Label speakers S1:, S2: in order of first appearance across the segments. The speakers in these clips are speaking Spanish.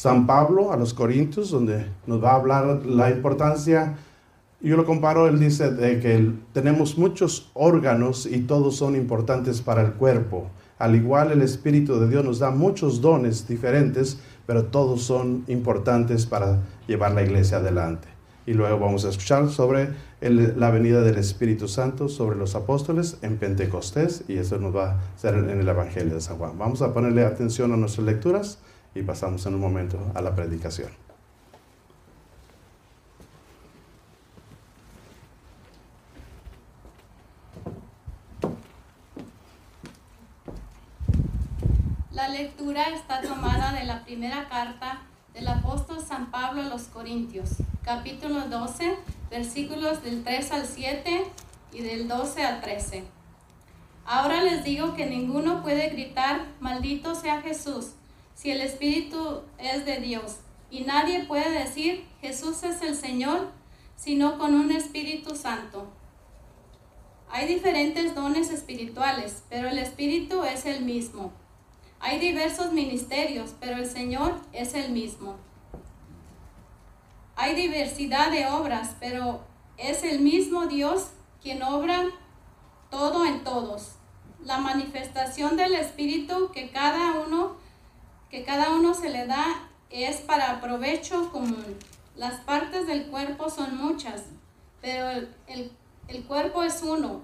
S1: San Pablo a los Corintios, donde nos va a hablar la importancia. Yo lo comparo, él dice de que tenemos muchos órganos y todos son importantes para el cuerpo. Al igual el Espíritu de Dios nos da muchos dones diferentes, pero todos son importantes para llevar la iglesia adelante. Y luego vamos a escuchar sobre la venida del Espíritu Santo sobre los apóstoles en Pentecostés y eso nos va a ser en el Evangelio de San Juan. Vamos a ponerle atención a nuestras lecturas y pasamos en un momento a la predicación.
S2: La lectura está tomada de la primera carta del apóstol San Pablo a los Corintios, capítulo 12, versículos del 3 al 7 y del 12 al 13. Ahora les digo que ninguno puede gritar, maldito sea Jesús, si el Espíritu es de Dios. Y nadie puede decir, Jesús es el Señor, sino con un Espíritu Santo. Hay diferentes dones espirituales, pero el Espíritu es el mismo. Hay diversos ministerios, pero el Señor es el mismo. Hay diversidad de obras, pero es el mismo Dios quien obra todo en todos. La manifestación del Espíritu que cada uno, que cada uno se le da es para provecho común. Las partes del cuerpo son muchas, pero el, el cuerpo es uno.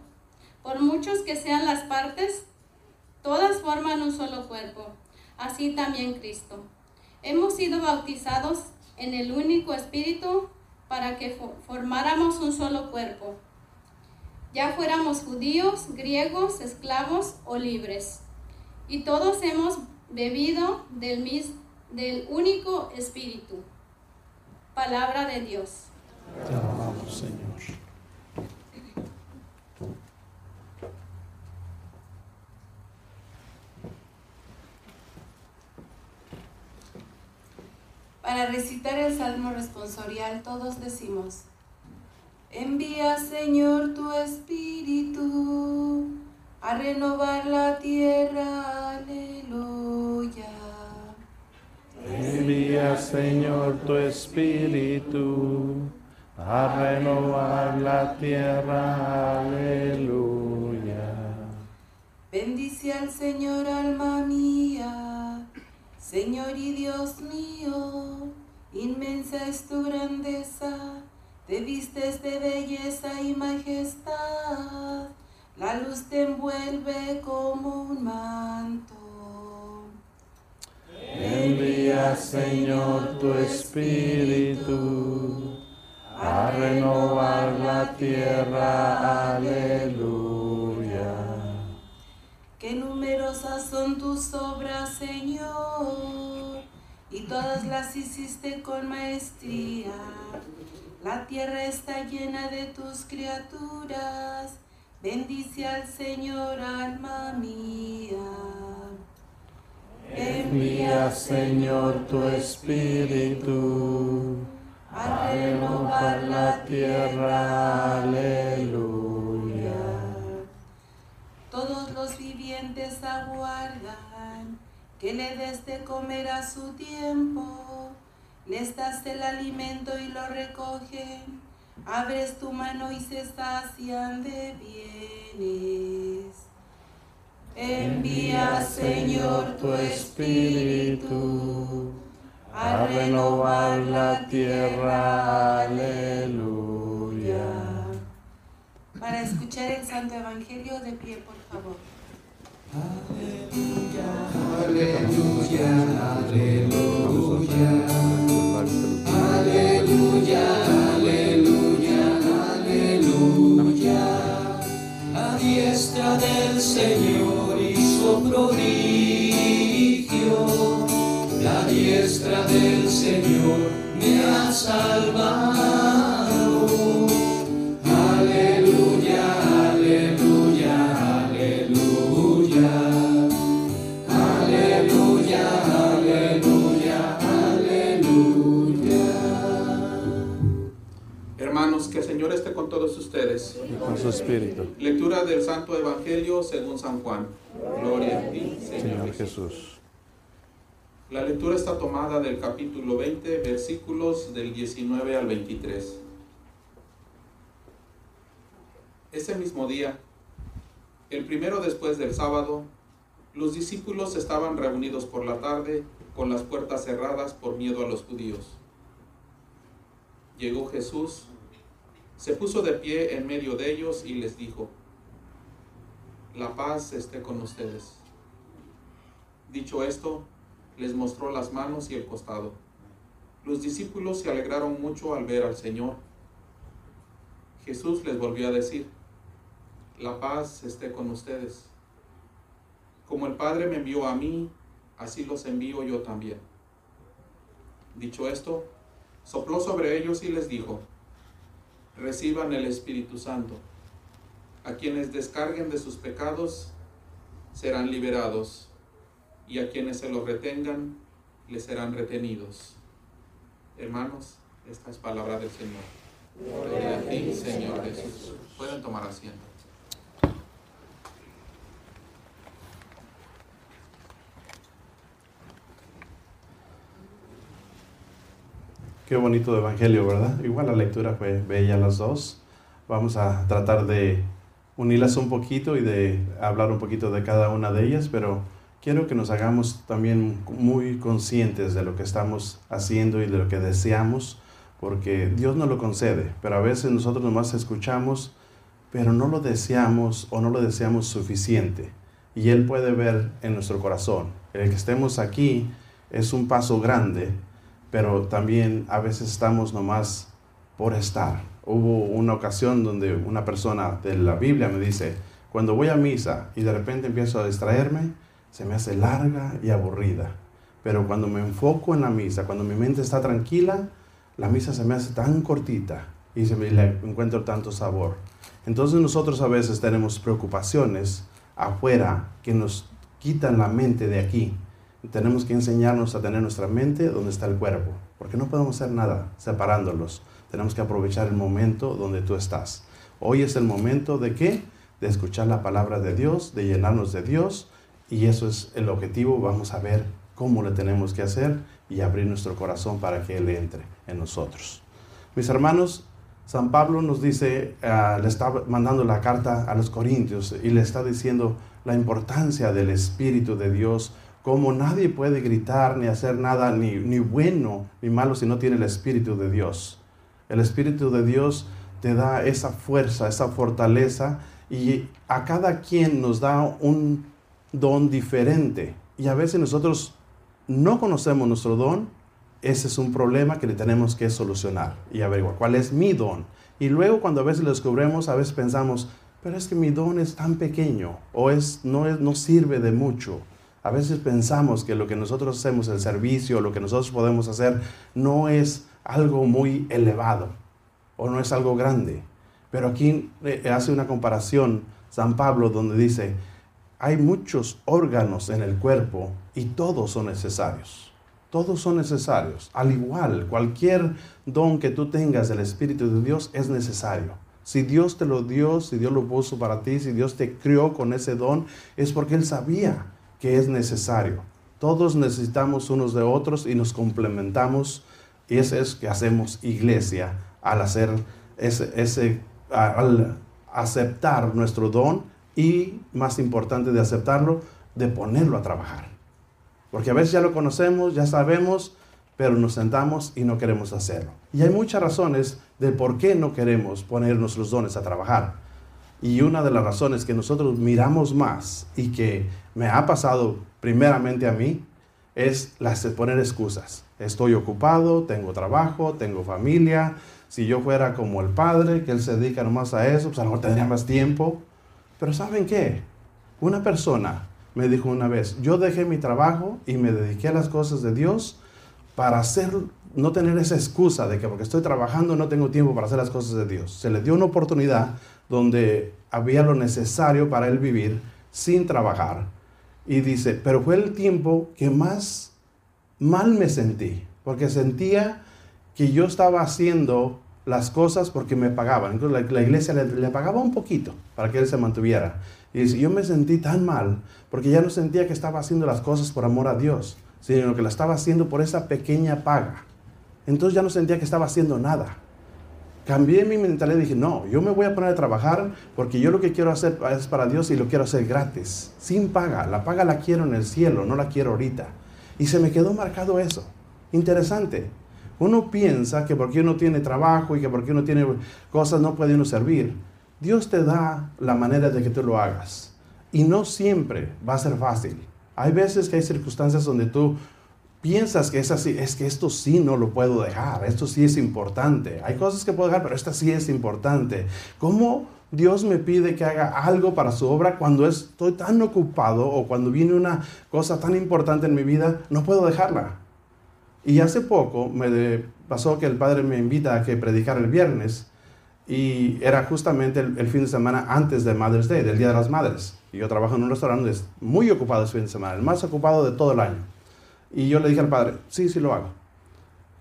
S2: Por muchos que sean las partes, Todas forman un solo cuerpo, así también Cristo. Hemos sido bautizados en el único Espíritu para que formáramos un solo cuerpo, ya fuéramos judíos, griegos, esclavos o libres. Y todos hemos bebido del, del único Espíritu. Palabra de Dios.
S1: Te amamos, Señor.
S3: Para recitar el salmo responsorial todos decimos, envía Señor tu espíritu a renovar la tierra, aleluya.
S4: Envía Señor tu espíritu a renovar la tierra, aleluya.
S3: Bendice al Señor alma mía Señor y Dios mío, inmensa es tu grandeza, te vistes de belleza y majestad, la luz te envuelve como un manto.
S4: Envía, Señor, tu espíritu a renovar la tierra. Aleluya.
S3: Qué numerosas son tus obras, Señor, y todas las hiciste con maestría. La tierra está llena de tus criaturas. Bendice al Señor, alma mía.
S4: Envía, Señor, tu espíritu a renovar la tierra. Aleluya.
S3: Todos los vivientes aguardan que le des de comer a su tiempo. Les das el alimento y lo recogen. Abres tu mano y se sacian de bienes.
S4: Envía, Señor, tu espíritu a renovar la tierra. Aleluya.
S3: Para escuchar el Santo Evangelio de pie, por favor.
S5: Aleluya, aleluya, aleluya. Diestra del Señor hizo prodigio. La diestra del Señor me ha salvado.
S6: que el Señor esté con todos ustedes.
S1: Y con su espíritu.
S6: Lectura del Santo Evangelio según San Juan. Gloria a ti,
S1: Señor, Jesús.
S6: La lectura está tomada del capítulo 20, versículos del 19 al 23. Ese mismo día, el primero después del sábado, los discípulos estaban reunidos por la tarde con las puertas cerradas por miedo a los judíos. Llegó Jesús, se puso de pie en medio de ellos y les dijo, La paz esté con ustedes. Dicho esto, les mostró las manos y el costado. Los discípulos se alegraron mucho al ver al Señor. Jesús les volvió a decir, la paz esté con ustedes. Como el Padre me envió a mí, así los envío yo también. Dicho esto, sopló sobre ellos y les dijo, reciban el Espíritu Santo. A quienes descarguen de sus pecados serán liberados y a quienes se los retengan les serán retenidos. Hermanos, esta es palabra del Señor. Gloria a ti, Señor Jesús. Pueden tomar asiento.
S1: Qué bonito evangelio, ¿verdad? Igual la lectura fue bella las dos. Vamos a tratar de unirlas un poquito y de hablar un poquito de cada una de ellas, pero quiero que nos hagamos también muy conscientes de lo que estamos haciendo y de lo que deseamos, porque Dios nos lo concede, pero a veces nosotros nomás escuchamos, pero no lo deseamos o no lo deseamos suficiente. Y Él puede ver en nuestro corazón. El que estemos aquí es un paso grande, pero también a veces estamos nomás por estar. Hubo una ocasión donde una persona de la Biblia me dice, cuando voy a misa y de repente empiezo a distraerme, se me hace larga y aburrida. Pero cuando me enfoco en la misa, cuando mi mente está tranquila, la misa se me hace tan cortita y se me le encuentro tanto sabor. Entonces nosotros a veces tenemos preocupaciones afuera que nos quitan la mente de aquí. Tenemos que enseñarnos a tener nuestra mente donde está el cuerpo, porque no podemos hacer nada separándolos. Tenemos que aprovechar el momento donde tú estás. Hoy es el momento de qué? De escuchar la palabra de Dios, de llenarnos de Dios y eso es el objetivo. Vamos a ver cómo le tenemos que hacer y abrir nuestro corazón para que Él entre en nosotros. Mis hermanos, San Pablo nos dice, uh, le está mandando la carta a los Corintios y le está diciendo la importancia del Espíritu de Dios, cómo nadie puede gritar ni hacer nada, ni, ni bueno ni malo, si no tiene el Espíritu de Dios. El Espíritu de Dios te da esa fuerza, esa fortaleza y a cada quien nos da un don diferente. Y a veces nosotros no conocemos nuestro don, ese es un problema que le tenemos que solucionar y averiguar cuál es mi don. Y luego cuando a veces lo descubrimos, a veces pensamos, pero es que mi don es tan pequeño o es, no, es, no sirve de mucho. A veces pensamos que lo que nosotros hacemos, el servicio, lo que nosotros podemos hacer, no es algo muy elevado o no es algo grande. Pero aquí eh, hace una comparación San Pablo donde dice, hay muchos órganos en el cuerpo y todos son necesarios. Todos son necesarios. Al igual, cualquier don que tú tengas del Espíritu de Dios es necesario. Si Dios te lo dio, si Dios lo puso para ti, si Dios te crió con ese don, es porque Él sabía que es necesario. Todos necesitamos unos de otros y nos complementamos. Y eso es que hacemos iglesia al hacer ese, ese al aceptar nuestro don y, más importante de aceptarlo, de ponerlo a trabajar. Porque a veces ya lo conocemos, ya sabemos, pero nos sentamos y no queremos hacerlo. Y hay muchas razones de por qué no queremos poner nuestros dones a trabajar. Y una de las razones que nosotros miramos más y que me ha pasado primeramente a mí es las de poner excusas. Estoy ocupado, tengo trabajo, tengo familia. Si yo fuera como el padre, que él se dedica nomás a eso, pues a lo mejor tendría más tiempo. Pero ¿saben qué? Una persona me dijo una vez, yo dejé mi trabajo y me dediqué a las cosas de Dios para hacer, no tener esa excusa de que porque estoy trabajando no tengo tiempo para hacer las cosas de Dios. Se le dio una oportunidad donde había lo necesario para él vivir sin trabajar. Y dice, pero fue el tiempo que más mal me sentí, porque sentía que yo estaba haciendo las cosas porque me pagaban. Entonces la, iglesia le, le, pagaba un poquito para que él se mantuviera. Y dice, yo me sentí tan mal porque ya no sentía que estaba haciendo las cosas por amor a Dios, sino que la estaba haciendo por esa pequeña paga. Entonces ya no sentía que estaba haciendo nada. Cambié mi mentalidad y dije, no, yo me voy a poner a trabajar porque yo lo que quiero hacer es para Dios y lo quiero hacer gratis, sin paga. La paga la quiero en el cielo, no la quiero ahorita. Y se me quedó marcado eso. Interesante. Uno piensa que porque uno tiene trabajo y que porque uno tiene cosas no puede uno servir. Dios te da la manera de que tú lo hagas. Y no siempre va a ser fácil. Hay veces que hay circunstancias donde tú piensas que es así, es que esto sí no lo puedo dejar, esto sí es importante. Hay cosas que puedo dejar, pero esta sí es importante. ¿Cómo Dios me pide que haga algo para su obra cuando estoy tan ocupado o cuando viene una cosa tan importante en mi vida, no puedo dejarla? Y hace poco me pasó que el padre me invita a que predicara el viernes y era justamente el, fin de semana antes de Mother's Day, del Día de las Madres. Y yo trabajo en un restaurante muy ocupado ese fin de semana, el más ocupado de todo el año. Y yo le dije al padre, sí, sí lo hago.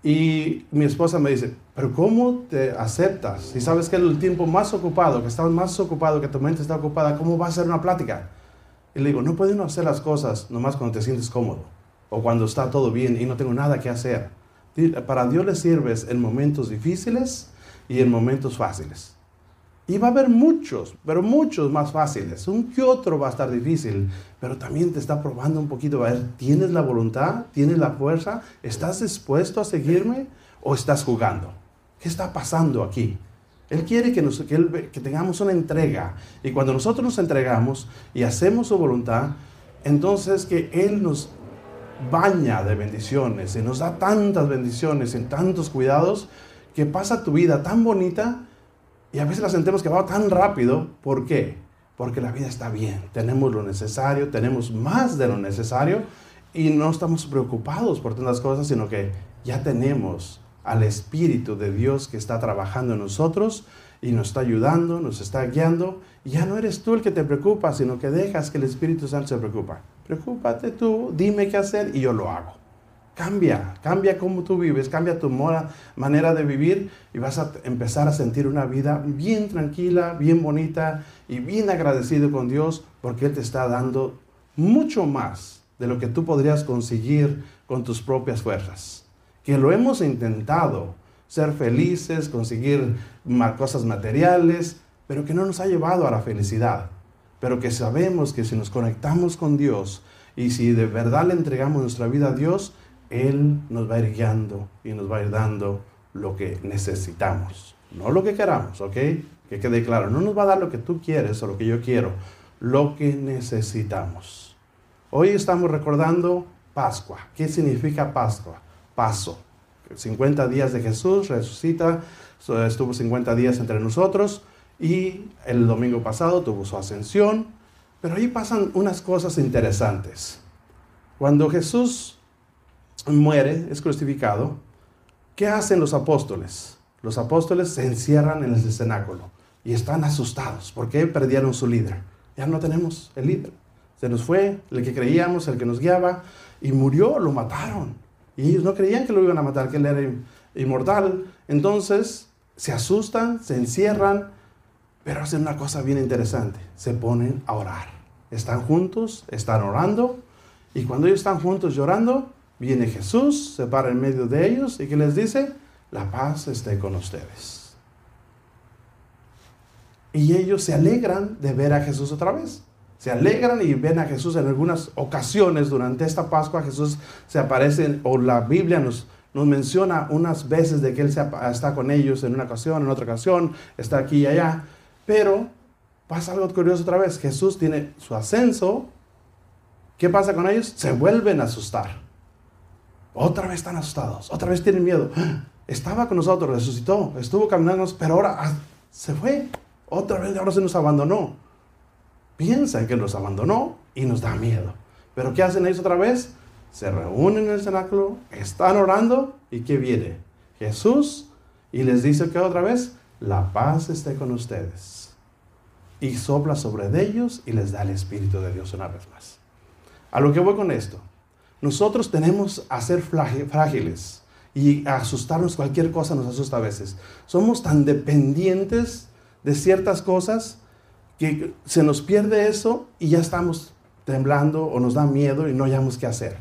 S1: Y mi esposa me dice, pero ¿cómo te aceptas? Si sabes que el tiempo más ocupado, que estás más ocupado, que tu mente está ocupada, ¿cómo va a ser una plática? Y le digo, no pueden hacer las cosas nomás cuando te sientes cómodo o cuando está todo bien y no tengo nada que hacer. Para Dios le sirves en momentos difíciles y en momentos fáciles. Y va a haber muchos, pero muchos más fáciles. Un que otro va a estar difícil, pero también te está probando un poquito. A ver, ¿tienes la voluntad? ¿Tienes la fuerza? ¿Estás dispuesto a seguirme o estás jugando? ¿Qué está pasando aquí? Él quiere que, tengamos una entrega. Y cuando nosotros nos entregamos y hacemos su voluntad, entonces que Él nos baña de bendiciones y nos da tantas bendiciones y tantos cuidados que pasa tu vida tan bonita y a veces la sentimos que va tan rápido. ¿Por qué? Porque la vida está bien, tenemos lo necesario, tenemos más de lo necesario y no estamos preocupados por tantas cosas, sino que ya tenemos al Espíritu de Dios que está trabajando en nosotros y nos está ayudando, nos está guiando. Y ya no eres tú el que te preocupa, sino que dejas que el Espíritu Santo se preocupa. Preocúpate tú, dime qué hacer y yo lo hago. Cambia, cambia cómo tú vives, cambia tu manera de vivir y vas a empezar a sentir una vida bien tranquila, bien bonita y bien agradecido con Dios porque Él te está dando mucho más de lo que tú podrías conseguir con tus propias fuerzas. Que lo hemos intentado, ser felices, conseguir cosas materiales, pero que no nos ha llevado a la felicidad. Pero que sabemos que si nos conectamos con Dios y si de verdad le entregamos nuestra vida a Dios, él nos va a ir guiando y nos va a ir dando lo que necesitamos. No lo que queramos, ¿ok? Que quede claro. No nos va a dar lo que tú quieres o lo que yo quiero, lo que necesitamos. Hoy estamos recordando Pascua. ¿Qué significa Pascua? Paso. 50 días de Jesús, resucita, estuvo 50 días entre nosotros y el domingo pasado tuvo su ascensión. Pero ahí pasan unas cosas interesantes. Cuando Jesús muere, es crucificado, ¿qué hacen los apóstoles? Los apóstoles se encierran en el cenáculo y están asustados porque perdieron su líder. Ya no tenemos el líder. Se nos fue el que creíamos, el que nos guiaba, y murió, lo mataron. Y ellos no creían que lo iban a matar, que él era inmortal. Entonces se asustan, se encierran, pero hacen una cosa bien interesante. Se ponen a orar. Están juntos, están orando, y cuando ellos están juntos llorando, Viene Jesús, se para en medio de ellos y que les dice, la paz esté con ustedes. Y ellos se alegran de ver a Jesús otra vez. Se alegran y ven a Jesús en algunas ocasiones durante esta Pascua. Jesús se aparece, o la Biblia nos, nos menciona unas veces de que Él está con ellos en una ocasión, en otra ocasión, está aquí y allá. Pero pasa algo curioso otra vez. Jesús tiene su ascenso. ¿Qué pasa con ellos? Se vuelven a asustar. Otra vez están asustados, otra vez tienen miedo. Estaba con nosotros, resucitó, estuvo caminando, pero ahora ah, se fue. Otra vez ahora se nos abandonó. Piensan que nos abandonó y nos da miedo. Pero ¿qué hacen ellos otra vez? Se reúnen en el cenáculo, están orando y ¿qué viene? Jesús y les dice que otra vez, la paz esté con ustedes. Y sopla sobre ellos y les da el Espíritu de Dios una vez más. A lo que voy con esto, nosotros tenemos a ser frágiles y asustarnos, cualquier cosa nos asusta a veces. Somos tan dependientes de ciertas cosas que se nos pierde eso y ya estamos temblando o nos da miedo y no hayamos qué hacer.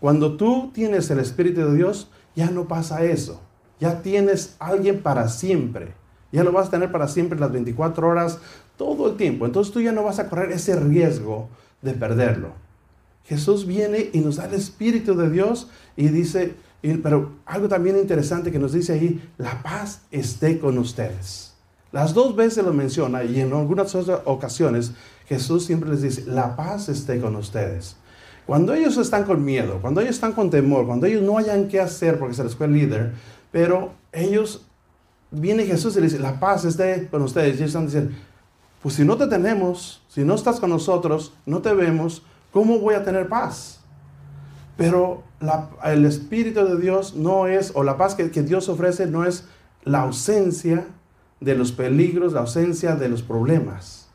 S1: Cuando tú tienes el Espíritu de Dios, ya no pasa eso. Ya tienes alguien para siempre. Ya lo vas a tener para siempre las 24 horas, todo el tiempo. Entonces tú ya no vas a correr ese riesgo de perderlo. Jesús viene y nos da el Espíritu de Dios y dice, pero algo también interesante que nos dice ahí, la paz esté con ustedes. Las dos veces lo menciona y en algunas otras ocasiones Jesús siempre les dice, la paz esté con ustedes. Cuando ellos están con miedo, cuando ellos están con temor, cuando ellos no hayan qué hacer porque se les fue el líder, pero ellos, viene Jesús y les dice, la paz esté con ustedes. Y ellos están diciendo, pues si no te tenemos, si no estás con nosotros, no te vemos, ¿cómo voy a tener paz? Pero el Espíritu de Dios no es, o la paz que, que Dios ofrece no es la ausencia de los peligros, la ausencia de los problemas.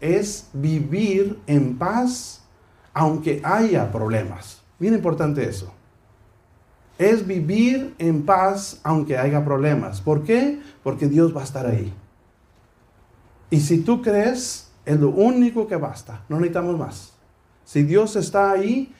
S1: Es vivir en paz aunque haya problemas. Bien importante eso. Es vivir en paz aunque haya problemas. ¿Por qué? Porque Dios va a estar ahí. Y si tú crees, es lo único que basta. No necesitamos más. Si Dios está ahí,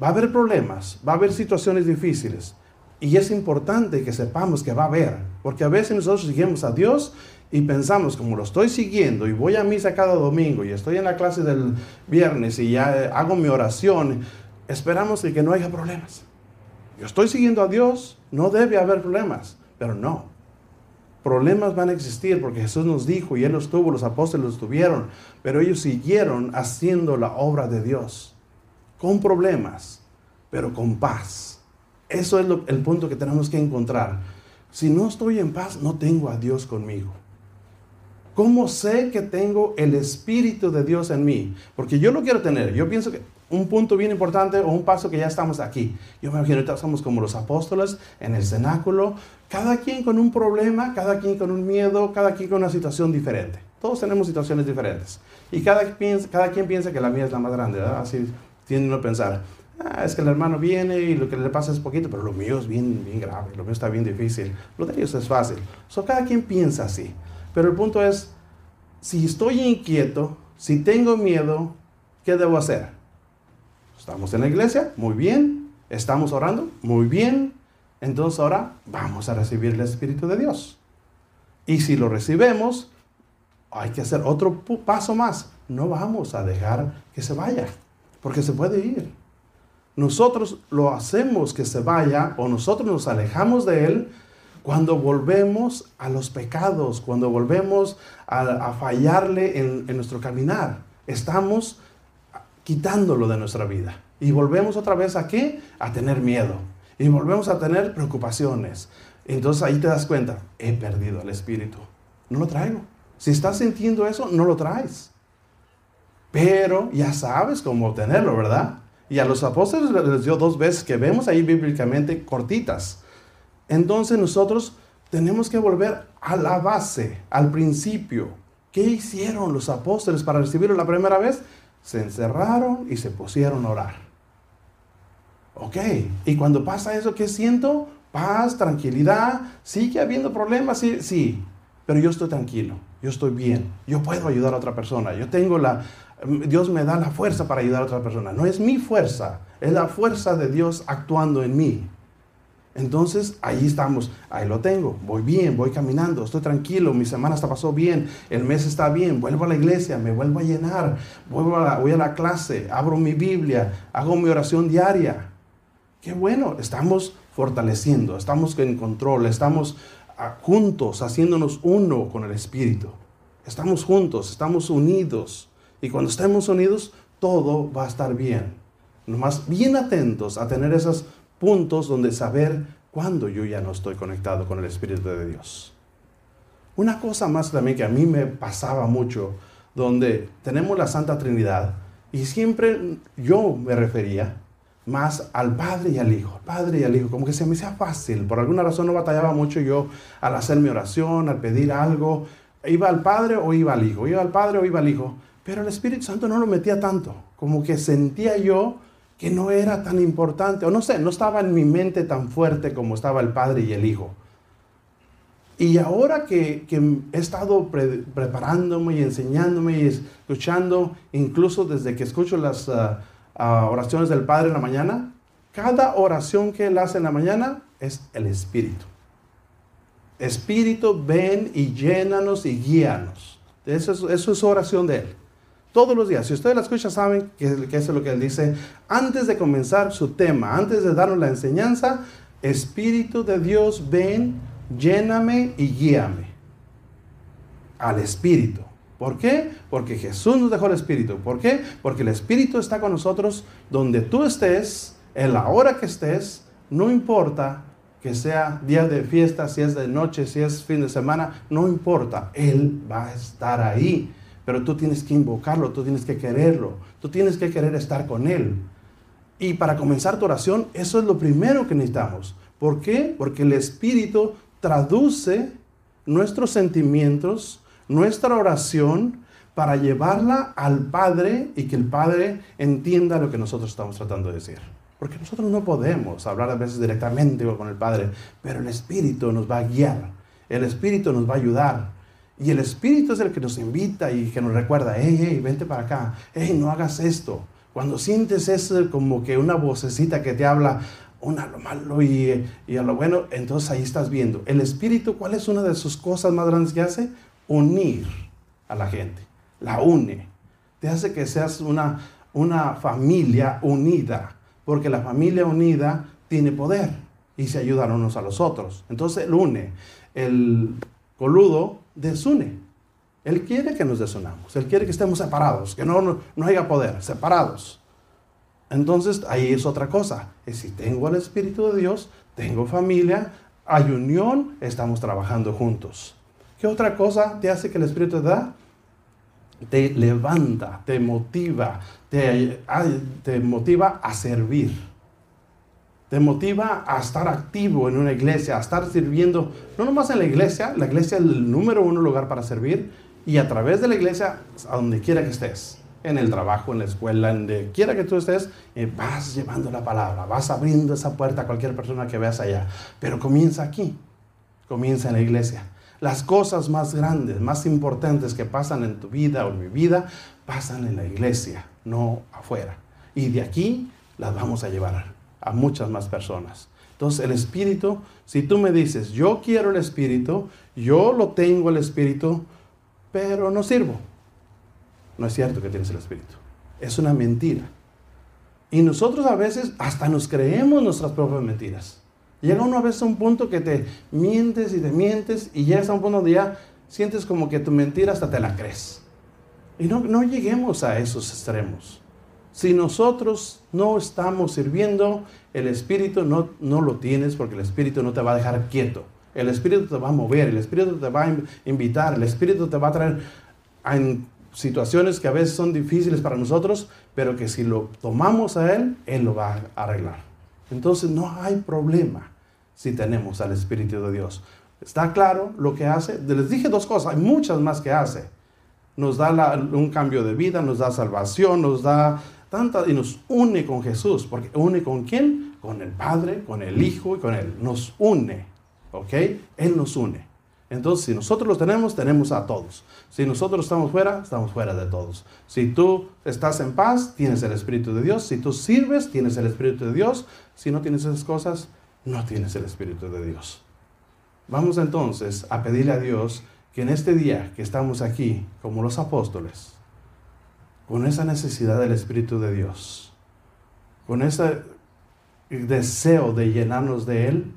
S1: va a haber problemas, va a haber situaciones difíciles. Y es importante que sepamos que va a haber, porque a veces nosotros seguimos a Dios y pensamos, como lo estoy siguiendo y voy a misa cada domingo y estoy en la clase del viernes y ya hago mi oración, esperamos que no haya problemas. Yo estoy siguiendo a Dios, no debe haber problemas, pero no. Problemas van a existir porque Jesús nos dijo y Él los tuvo, los apóstoles los tuvieron, pero ellos siguieron haciendo la obra de Dios con problemas, pero con paz. Eso es el punto que tenemos que encontrar. Si no estoy en paz, no tengo a Dios conmigo. ¿Cómo sé que tengo el Espíritu de Dios en mí? Porque yo lo quiero tener. Yo pienso que un punto bien importante o un paso que ya estamos aquí. Yo me imagino que estamos como los apóstoles en el cenáculo, cada quien con un problema, cada quien con un miedo, cada quien con una situación diferente. Todos tenemos situaciones diferentes. Y cada, cada quien piensa que la mía es la más grande, ¿verdad? Así tienden a pensar, ah, es que el hermano viene y lo que le pasa es poquito, pero lo mío es bien, bien grave, lo mío está bien difícil, lo de ellos es fácil. So, cada quien piensa así. Pero el punto es, si estoy inquieto, si tengo miedo, ¿qué debo hacer? Estamos en la iglesia, muy bien. Estamos orando, muy bien. Entonces ahora vamos a recibir el Espíritu de Dios. Y si lo recibemos, hay que hacer otro paso más. No vamos a dejar que se vaya porque se puede ir. Nosotros lo hacemos que se vaya o nosotros nos alejamos de Él cuando volvemos a los pecados, cuando volvemos a, fallarle en, en nuestro caminar. Estamos quitándolo de nuestra vida. Y volvemos otra vez a qué? A tener miedo. Y volvemos a tener preocupaciones. Entonces ahí te das cuenta, he perdido el espíritu. No lo traigo. Si estás sintiendo eso, no lo traes pero ya sabes cómo obtenerlo, ¿verdad? Y a los apóstoles les dio dos veces que vemos ahí bíblicamente cortitas. Entonces nosotros tenemos que volver a la base, al principio. ¿Qué hicieron los apóstoles para recibirlo la primera vez? Se encerraron y se pusieron a orar. Ok, y cuando pasa eso, ¿qué siento? Paz, tranquilidad. ¿Sigue habiendo problemas? Sí, sí, pero yo estoy tranquilo, yo estoy bien, yo puedo ayudar a otra persona, yo tengo la, Dios me da la fuerza para ayudar a otra persona. No es mi fuerza, es la fuerza de Dios actuando en mí. Entonces ahí estamos, ahí lo tengo, voy bien, voy caminando, estoy tranquilo, mi semana está pasó bien, el mes está bien, vuelvo a la iglesia, me vuelvo a llenar, vuelvo a voy a la clase, abro mi Biblia, hago mi oración diaria. Qué bueno, estamos fortaleciendo, estamos en control, estamos ah, juntos, haciéndonos uno con el Espíritu. Estamos juntos, estamos unidos. Y cuando estemos unidos, todo va a estar bien. Nomás bien atentos a tener esos puntos donde saber cuándo yo ya no estoy conectado con el Espíritu de Dios. Una cosa más también que a mí me pasaba mucho, donde tenemos la Santa Trinidad y siempre yo me refería más al Padre y al Hijo, Padre y al Hijo, como que se me hacía fácil, por alguna razón no batallaba mucho yo al hacer mi oración, al pedir algo, iba al Padre o iba al Hijo, iba al Padre o iba al Hijo, pero el Espíritu Santo no lo metía tanto, como que sentía yo que no era tan importante, o no sé, no estaba en mi mente tan fuerte como estaba el Padre y el Hijo. Y ahora que, he estado preparándome y enseñándome y escuchando, incluso desde que escucho las ah, ah, oraciones del Padre en la mañana, Cada oración que él hace en la mañana es el Espíritu. Espíritu, ven y llénanos y guíanos. Eso es, eso es oración de él. Todos los días. Si ustedes la escuchan, saben que, es lo que él dice. Antes de comenzar su tema, antes de darnos la enseñanza, Espíritu de Dios, ven, lléname y guíame. Al Espíritu. ¿Por qué? Porque Jesús nos dejó el Espíritu. ¿Por qué? Porque el Espíritu está con nosotros donde tú estés, en la hora que estés, no importa que sea día de fiesta, si es de noche, si es fin de semana, no importa, Él va a estar ahí. Pero tú tienes que invocarlo, tú tienes que quererlo, tú tienes que querer estar con Él. Y para comenzar tu oración, eso es lo primero que necesitamos. ¿Por qué? Porque el Espíritu traduce nuestros sentimientos, nuestra oración, para llevarla al Padre y que el Padre entienda lo que nosotros estamos tratando de decir. Porque nosotros no podemos hablar a veces directamente con el Padre, pero el Espíritu nos va a guiar, el Espíritu nos va a ayudar. Y el Espíritu es el que nos invita y que nos recuerda, hey, hey, vente para acá, hey, no hagas esto. Cuando sientes eso como que una vocecita que te habla, una lo malo y, y, a lo bueno, entonces ahí estás viendo. El Espíritu, ¿cuál es una de sus cosas más grandes que hace? Unir a la gente, la une. Te hace que seas una, una familia unida porque la familia unida tiene poder y se ayudan unos a los otros. Entonces él une, el coludo desune. Él quiere que nos desunamos, él quiere que estemos separados, que no, no, haya poder, separados. Entonces ahí es otra cosa. Es si tengo el Espíritu de Dios, tengo familia, hay unión, estamos trabajando juntos. ¿Qué otra cosa te hace que el Espíritu te da? te levanta, te motiva, te, te, motiva a servir. Te motiva a estar activo en una iglesia, a estar sirviendo, no nomás en la iglesia, la iglesia es el número uno lugar para servir, y a través de la iglesia, a donde quiera que estés, en el trabajo, en la escuela, en donde quiera que tú estés, eh, vas llevando la palabra, vas abriendo esa puerta a cualquier persona que veas allá. Pero comienza aquí, comienza en la iglesia. Las cosas más grandes, más importantes que pasan en tu vida o en mi vida, pasan en la iglesia, no afuera. Y de aquí las vamos a llevar a muchas más personas. Entonces el Espíritu, si tú me dices, yo quiero el Espíritu, yo lo tengo el Espíritu, pero no sirvo. No es cierto que tienes el Espíritu. Es una mentira. Y nosotros a veces hasta nos creemos nuestras propias mentiras. Llega uno a veces a un punto que te mientes y te mientes y llegas a un punto donde ya sientes como que tu mentira hasta te la crees. Y no, no lleguemos a esos extremos. Si nosotros no estamos sirviendo, el Espíritu no, no lo tienes porque el Espíritu no te va a dejar quieto. El Espíritu te va a mover, el Espíritu te va a invitar, el Espíritu te va a traer a situaciones que a veces son difíciles para nosotros, pero que si lo tomamos a Él, Él lo va a arreglar. Entonces no hay problema si tenemos al Espíritu de Dios. ¿Está claro lo que hace? Les dije dos cosas, hay muchas más que hace. Nos da un cambio de vida, nos da salvación, nos da tanta y nos une con Jesús. Porque une con quién? Con el Padre, con el Hijo y con Él. Nos une. ¿Ok? Él nos une. Entonces, si nosotros los tenemos, tenemos a todos. Si nosotros estamos fuera, estamos fuera de todos. Si tú estás en paz, tienes el Espíritu de Dios. Si tú sirves, tienes el Espíritu de Dios. Si no tienes esas cosas, no tienes el Espíritu de Dios. Vamos entonces a pedirle a Dios que en este día que estamos aquí, como los apóstoles, con esa necesidad del Espíritu de Dios, con ese deseo de llenarnos de Él,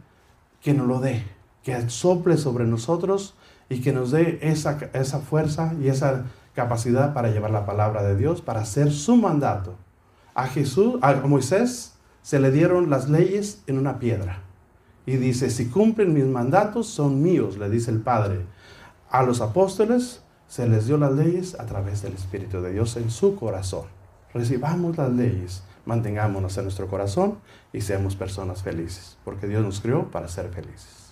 S1: que nos lo dé, que sople sobre nosotros y que nos dé esa, esa fuerza y esa capacidad para llevar la palabra de Dios, para hacer su mandato. A Jesús, a Moisés, se le dieron las leyes en una piedra. Y dice, si cumplen mis mandatos, son míos, le dice el Padre. A los apóstoles se les dio las leyes a través del Espíritu de Dios en su corazón. Recibamos las leyes, mantengámonos en nuestro corazón y seamos personas felices, porque Dios nos crió para ser felices.